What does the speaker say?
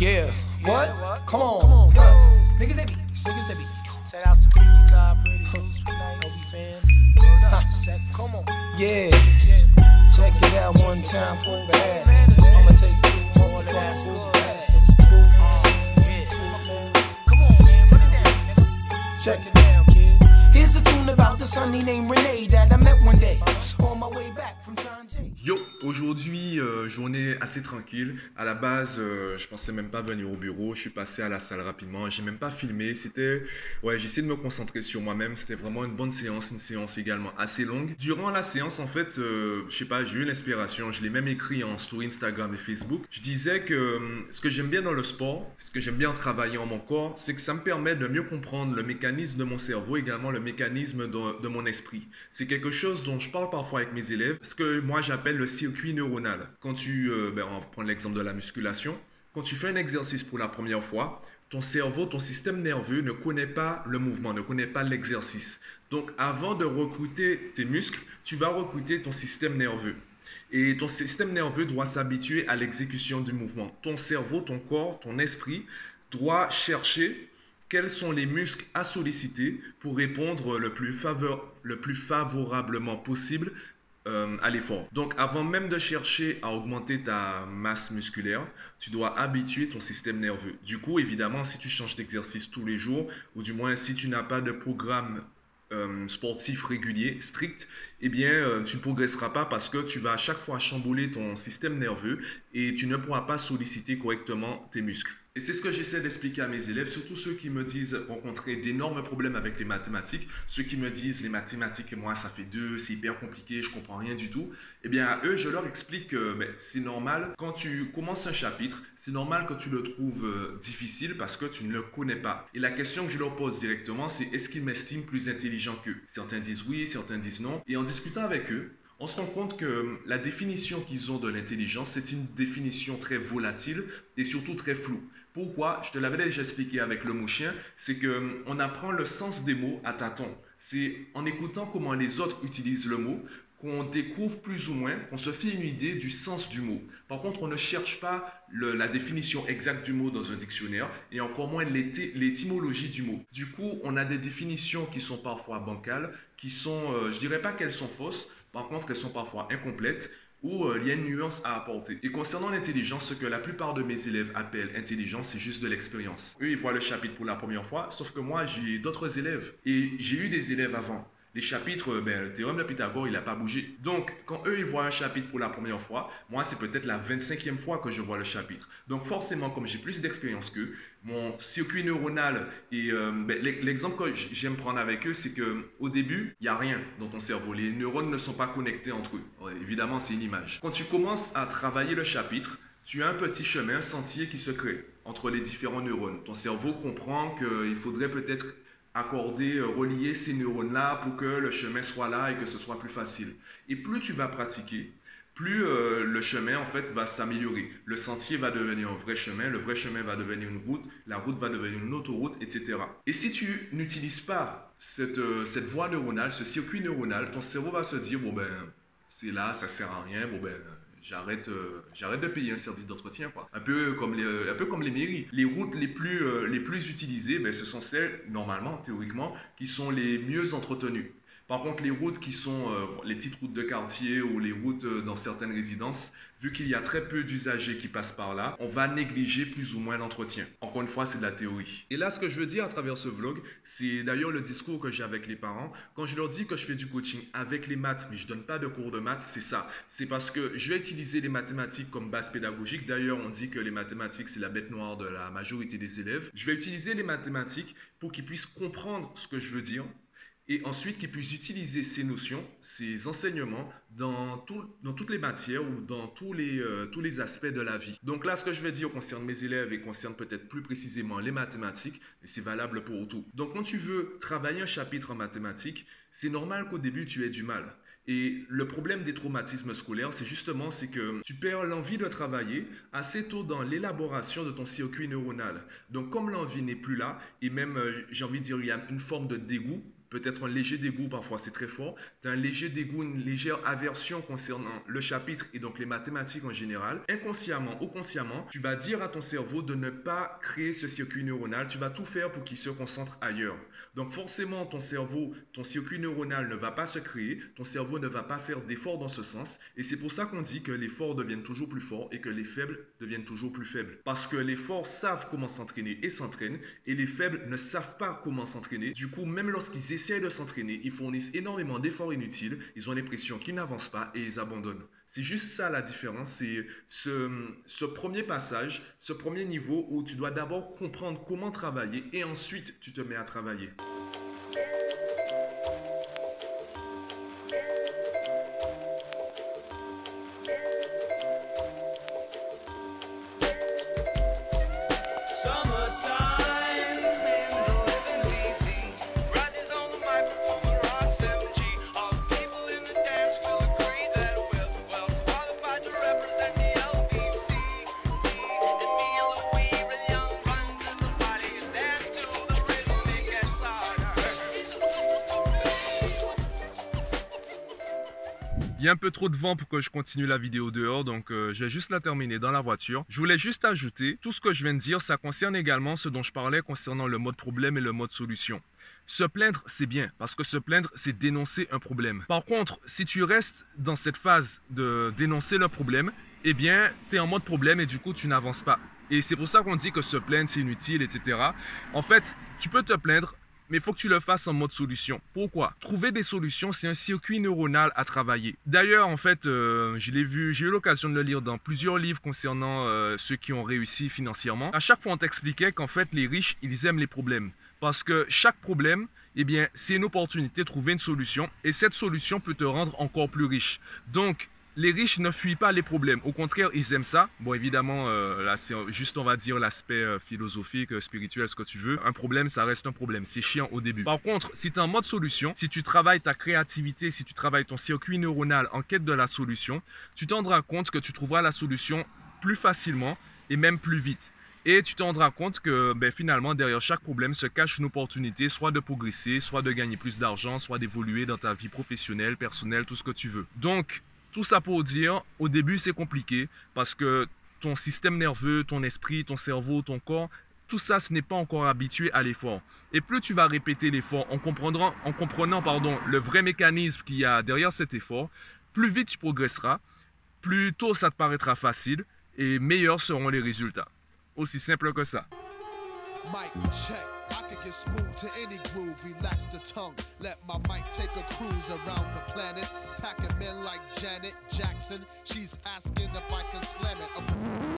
Yeah. What? Come on. Come on. Niggas that beats. Niggas that beats. Shout outs to Freaky Top, Pretty Obi fan. Word up to Seth. Come on. Yeah. Check it out one time for the ass. I'ma take you all the ass. Come on, man. Put it down, nigga. Check it down, kid. Here's a tune about this honey named Renee that I met one day on my way back from. Yo, aujourd'hui, euh, journée assez tranquille. À la base, euh, je pensais même pas venir au bureau. Je suis passé à la salle rapidement. J'ai même pas filmé. C'était, ouais, essayé de me concentrer sur moi-même. C'était vraiment une bonne séance, une séance également assez longue. Durant la séance, en fait, euh, je sais pas, j'ai eu l'inspiration. Je l'ai même écrit en story Instagram et Facebook. Je disais que ce que j'aime bien dans le sport, ce que j'aime bien en travaillant mon corps, c'est que ça me permet de mieux comprendre le mécanisme de mon cerveau, également le mécanisme de, de mon esprit. C'est quelque chose dont je parle parfois avec mes élèves, ce que moi j'appelle le circuit neuronal. Quand tu, euh, ben, on va l'exemple de la musculation, quand tu fais un exercice pour la première fois, ton cerveau, ton système nerveux ne connaît pas le mouvement, ne connaît pas l'exercice. Donc avant de recruter tes muscles, tu vas recruter ton système nerveux. Et ton système nerveux doit s'habituer à l'exécution du mouvement. Ton cerveau, ton corps, ton esprit doit chercher quels sont les muscles à solliciter pour répondre le plus, le plus favorablement possible euh, à l'effort. Donc avant même de chercher à augmenter ta masse musculaire, tu dois habituer ton système nerveux. Du coup, évidemment, si tu changes d'exercice tous les jours, ou du moins si tu n'as pas de programme euh, sportif régulier, strict, eh bien, euh, tu ne progresseras pas parce que tu vas à chaque fois chambouler ton système nerveux et tu ne pourras pas solliciter correctement tes muscles. Et c'est ce que j'essaie d'expliquer à mes élèves, surtout ceux qui me disent rencontrer d'énormes problèmes avec les mathématiques, ceux qui me disent les mathématiques et moi ça fait deux, c'est hyper compliqué, je comprends rien du tout. Eh bien à eux, je leur explique que ben, c'est normal quand tu commences un chapitre, c'est normal que tu le trouves euh, difficile parce que tu ne le connais pas. Et la question que je leur pose directement, c'est est-ce qu'ils m'estiment plus intelligent qu'eux? Certains disent oui, certains disent non. Et en discutant avec eux, on se rend compte que la définition qu'ils ont de l'intelligence, c'est une définition très volatile et surtout très floue. Pourquoi? Je te l'avais déjà expliqué avec le mot chien, c'est que on apprend le sens des mots à tâtons. C'est en écoutant comment les autres utilisent le mot qu'on découvre plus ou moins, qu'on se fait une idée du sens du mot. Par contre, on ne cherche pas la définition exacte du mot dans un dictionnaire et encore moins l'étymologie du mot. Du coup, on a des définitions qui sont parfois bancales, qui sont, euh, je dirais pas qu'elles sont fausses, par contre, elles sont parfois incomplètes où euh, il y a une nuance à apporter. Et concernant l'intelligence, ce que la plupart de mes élèves appellent intelligence, c'est juste de l'expérience. Eux, ils voient le chapitre pour la première fois, sauf que moi, j'ai d'autres élèves. Et j'ai eu des élèves avant. Les chapitres, ben, le théorème de Pythagore, il n'a pas bougé. Donc, quand eux, ils voient un chapitre pour la première fois, moi, c'est peut-être la 25e fois que je vois le chapitre. Donc, forcément, comme j'ai plus d'expérience qu'eux, mon circuit neuronal et euh, ben, l'e- l'exemple que j'aime prendre avec eux, c'est que au début, il n'y a rien dans ton cerveau. Les neurones ne sont pas connectés entre eux. Évidemment, c'est une image. Quand tu commences à travailler le chapitre, tu as un petit chemin, un sentier qui se crée entre les différents neurones. Ton cerveau comprend qu'il faudrait peut-être accorder, euh, relier ces neurones-là pour que le chemin soit là et que ce soit plus facile. Et plus tu vas pratiquer, plus euh, le chemin en fait va s'améliorer. Le sentier va devenir un vrai chemin, le vrai chemin va devenir une route, la route va devenir une autoroute, etc. Et si tu n'utilises pas cette, euh, cette voie neuronale, ce circuit neuronal, ton cerveau va se dire bon ben c'est là, ça sert à rien, bon ben j'arrête euh, j'arrête de payer un service d'entretien. Un peu comme les mairies. Les routes les plus euh, les plus utilisées, ben, ce sont celles normalement théoriquement qui sont les mieux entretenues. Par contre, les routes qui sont euh, les petites routes de quartier ou les routes euh, dans certaines résidences, vu qu'il y a très peu d'usagers qui passent par là, on va négliger plus ou moins l'entretien. Encore une fois, c'est de la théorie. Et là, ce que je veux dire à travers ce vlog, c'est d'ailleurs le discours que j'ai avec les parents. Quand je leur dis que je fais du coaching avec les maths, mais je donne pas de cours de maths, c'est ça. C'est parce que je vais utiliser les mathématiques comme base pédagogique. D'ailleurs, on dit que les mathématiques, c'est la bête noire de la majorité des élèves. Je vais utiliser les mathématiques pour qu'ils puissent comprendre ce que je veux dire et ensuite qu'ils puissent utiliser ces notions, ces enseignements dans, tout- dans toutes les matières ou dans tous les, euh, tous les aspects de la vie. Donc là, ce que je vais dire concerne mes élèves et concerne peut-être plus précisément les mathématiques, et c'est valable pour tout. Donc quand tu veux travailler un chapitre en mathématiques, c'est normal qu'au début tu aies du mal. Et le problème des traumatismes scolaires, c'est justement c'est que tu perds l'envie de travailler assez tôt dans l'élaboration de ton circuit neuronal. Donc comme l'envie n'est plus là, et même, euh, j'ai envie de dire, il y a une forme de dégoût peut-être un léger dégoût, parfois c'est très fort, tu as un léger dégoût, une légère aversion concernant le chapitre et donc les mathématiques en général, inconsciemment ou consciemment, tu vas dire à ton cerveau de ne pas créer ce circuit neuronal, tu vas tout faire pour qu'il se concentre ailleurs. Donc forcément, ton cerveau, ton circuit neuronal ne va pas se créer, ton cerveau ne va pas faire d'efforts dans ce sens, et c'est pour ça qu'on dit que les forts deviennent toujours plus forts et que les faibles deviennent toujours plus faibles. Parce que les forts savent comment s'entraîner et s'entraînent, et les faibles ne savent pas comment s'entraîner. Du coup, même lorsqu'ils essaient de s'entraîner, ils fournissent énormément d'efforts inutiles, ils ont l'impression qu'ils n'avancent pas et ils abandonnent. C'est juste ça la différence, c'est ce, ce, premier passage, ce premier niveau où tu dois d'abord comprendre comment travailler et ensuite tu te mets à travailler. Il y a un peu trop de vent pour que je continue la vidéo dehors, donc euh, je vais juste la terminer dans la voiture. Je voulais juste ajouter, tout ce que je viens de dire, ça concerne également ce dont je parlais concernant le mode problème et le mode solution. Se plaindre, c'est bien, parce que se plaindre, c'est dénoncer un problème. Par contre, si tu restes dans cette phase de dénoncer le problème, eh bien, tu es en mode problème et du coup, tu n'avances pas. Et c'est pour ça qu'on dit que se plaindre, c'est inutile, etc. En fait, tu peux te plaindre, mais il faut que tu le fasses en mode solution. Pourquoi? Trouver des solutions, c'est un circuit neuronal à travailler. D'ailleurs, en fait, euh, je l'ai vu, j'ai eu l'occasion de le lire dans plusieurs livres concernant euh, ceux qui ont réussi financièrement. À chaque fois, on t'expliquait qu'en fait, les riches, ils aiment les problèmes. Parce que chaque problème, eh bien, c'est une opportunité de trouver une solution. Et cette solution peut te rendre encore plus riche. Donc, les riches ne fuient pas les problèmes. Au contraire, ils aiment ça. Bon, évidemment, euh, là, c'est juste, on va dire, l'aspect euh, philosophique, euh, spirituel, ce que tu veux. Un problème, ça reste un problème. C'est chiant au début. Par contre, si tu es en mode solution, si tu travailles ta créativité, si tu travailles ton circuit neuronal en quête de la solution, tu te rendras compte que tu trouveras la solution plus facilement et même plus vite. Et tu te rendras compte que ben, finalement, derrière chaque problème se cache une opportunité, soit de progresser, soit de gagner plus d'argent, soit d'évoluer dans ta vie professionnelle, personnelle, tout ce que tu veux. Donc, tout ça pour dire, au début c'est compliqué parce que ton système nerveux, ton esprit, ton cerveau, ton corps, tout ça, ce n'est pas encore habitué à l'effort. Et plus tu vas répéter l'effort en comprenant, en comprenant pardon, le vrai mécanisme qu'il y a derrière cet effort, plus vite tu progresseras, plus tôt ça te paraîtra facile et meilleurs seront les résultats. Aussi simple que ça. I can get smooth to any groove, relax the tongue. Let my mic take a cruise around the planet. Packing men like Janet Jackson. She's asking if I can slam it.